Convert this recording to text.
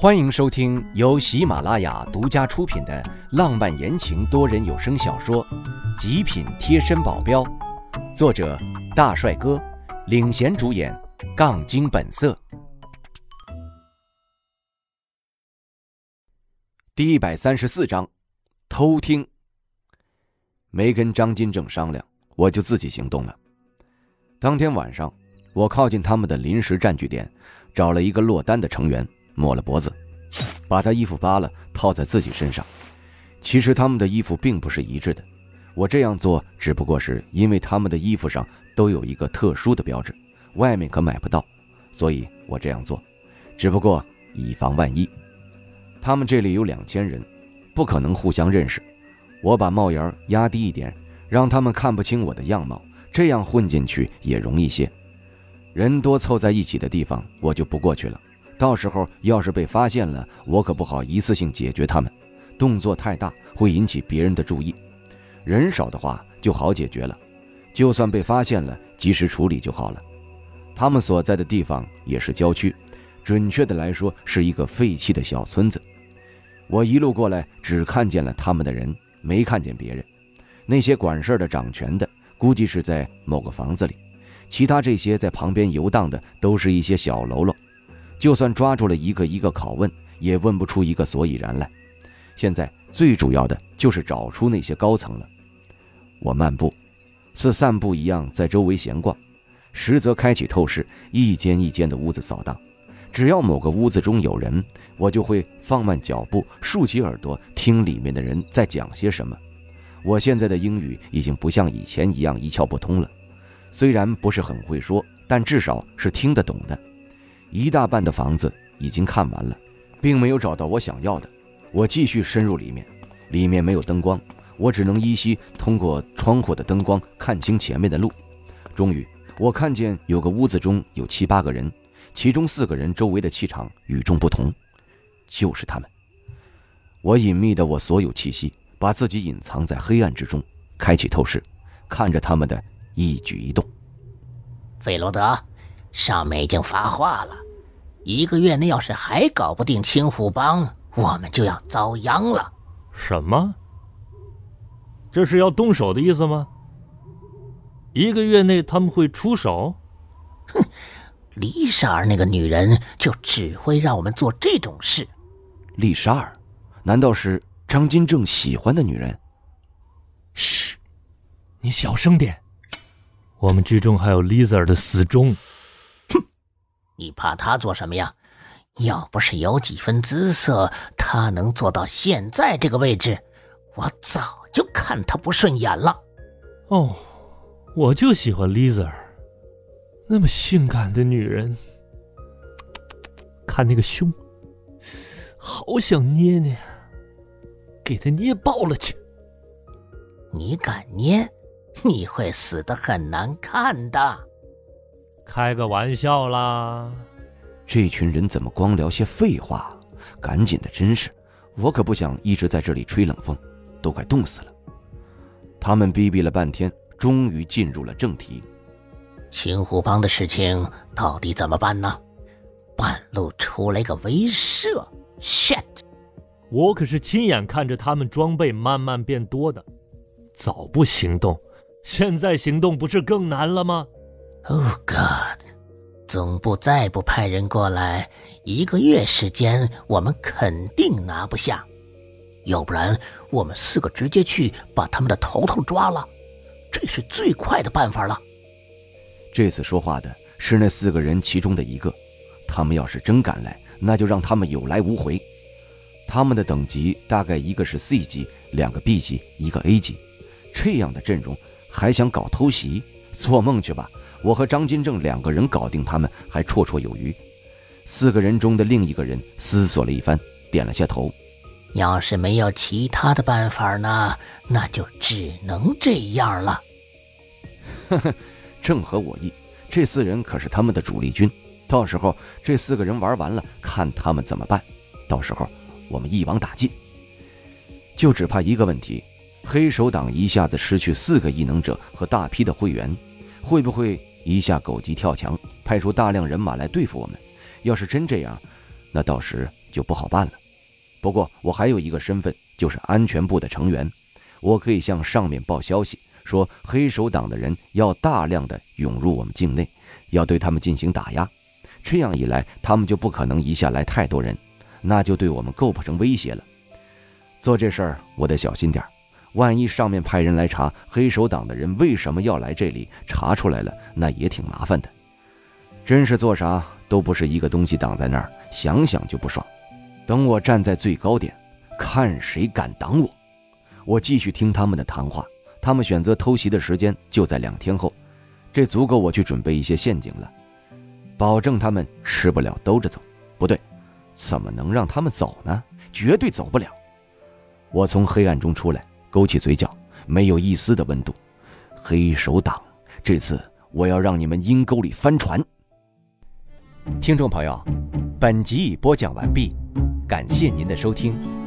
欢迎收听由喜马拉雅独家出品的浪漫言情多人有声小说《极品贴身保镖》，作者大帅哥领衔主演，杠精本色。第一百三十四章，偷听。没跟张金正商量，我就自己行动了。当天晚上，我靠近他们的临时占据点，找了一个落单的成员。抹了脖子，把他衣服扒了套在自己身上。其实他们的衣服并不是一致的，我这样做只不过是因为他们的衣服上都有一个特殊的标志，外面可买不到，所以我这样做，只不过以防万一。他们这里有两千人，不可能互相认识，我把帽檐压低一点，让他们看不清我的样貌，这样混进去也容易些。人多凑在一起的地方，我就不过去了。到时候要是被发现了，我可不好一次性解决他们，动作太大会引起别人的注意。人少的话就好解决了，就算被发现了，及时处理就好了。他们所在的地方也是郊区，准确的来说是一个废弃的小村子。我一路过来只看见了他们的人，没看见别人。那些管事的、掌权的，估计是在某个房子里，其他这些在旁边游荡的都是一些小喽啰。就算抓住了一个一个拷问，也问不出一个所以然来。现在最主要的就是找出那些高层了。我漫步，似散步一样在周围闲逛，实则开启透视，一间一间的屋子扫荡。只要某个屋子中有人，我就会放慢脚步，竖起耳朵听里面的人在讲些什么。我现在的英语已经不像以前一样一窍不通了，虽然不是很会说，但至少是听得懂的。一大半的房子已经看完了，并没有找到我想要的。我继续深入里面，里面没有灯光，我只能依稀通过窗户的灯光看清前面的路。终于，我看见有个屋子中有七八个人，其中四个人周围的气场与众不同，就是他们。我隐秘的我所有气息，把自己隐藏在黑暗之中，开启透视，看着他们的一举一动。费罗德。上面已经发话了，一个月内要是还搞不定青虎帮，我们就要遭殃了。什么？这是要动手的意思吗？一个月内他们会出手？哼，丽莎儿那个女人就只会让我们做这种事。丽莎儿，难道是张金正喜欢的女人？嘘，你小声点。我们之中还有丽 a 儿的死忠。你怕他做什么呀？要不是有几分姿色，他能做到现在这个位置，我早就看他不顺眼了。哦，我就喜欢 Lisa，那么性感的女人，看那个胸，好想捏捏，给她捏爆了去。你敢捏，你会死的很难看的。开个玩笑啦！这群人怎么光聊些废话？赶紧的，真是，我可不想一直在这里吹冷风，都快冻死了。他们逼逼了半天，终于进入了正题。青虎帮的事情到底怎么办呢？半路出来个威慑，shit！我可是亲眼看着他们装备慢慢变多的，早不行动，现在行动不是更难了吗？Oh God！总部再不派人过来，一个月时间我们肯定拿不下。要不然，我们四个直接去把他们的头头抓了，这是最快的办法了。这次说话的是那四个人其中的一个，他们要是真敢来，那就让他们有来无回。他们的等级大概一个是 C 级，两个 B 级，一个 A 级，这样的阵容还想搞偷袭？做梦去吧！我和张金正两个人搞定他们还绰绰有余。四个人中的另一个人思索了一番，点了下头。要是没有其他的办法呢，那就只能这样了。呵呵，正合我意。这四人可是他们的主力军，到时候这四个人玩完了，看他们怎么办。到时候我们一网打尽。就只怕一个问题：黑手党一下子失去四个异能者和大批的会员。会不会一下狗急跳墙，派出大量人马来对付我们？要是真这样，那到时就不好办了。不过我还有一个身份，就是安全部的成员，我可以向上面报消息，说黑手党的人要大量的涌入我们境内，要对他们进行打压。这样一来，他们就不可能一下来太多人，那就对我们构不成威胁了。做这事儿我得小心点儿万一上面派人来查黑手党的人为什么要来这里，查出来了，那也挺麻烦的。真是做啥都不是一个东西挡在那儿，想想就不爽。等我站在最高点，看谁敢挡我。我继续听他们的谈话，他们选择偷袭的时间就在两天后，这足够我去准备一些陷阱了，保证他们吃不了兜着走。不对，怎么能让他们走呢？绝对走不了。我从黑暗中出来，勾起嘴角，没有一丝的温度。黑手党，这次我要让你们阴沟里翻船。听众朋友，本集已播讲完毕，感谢您的收听。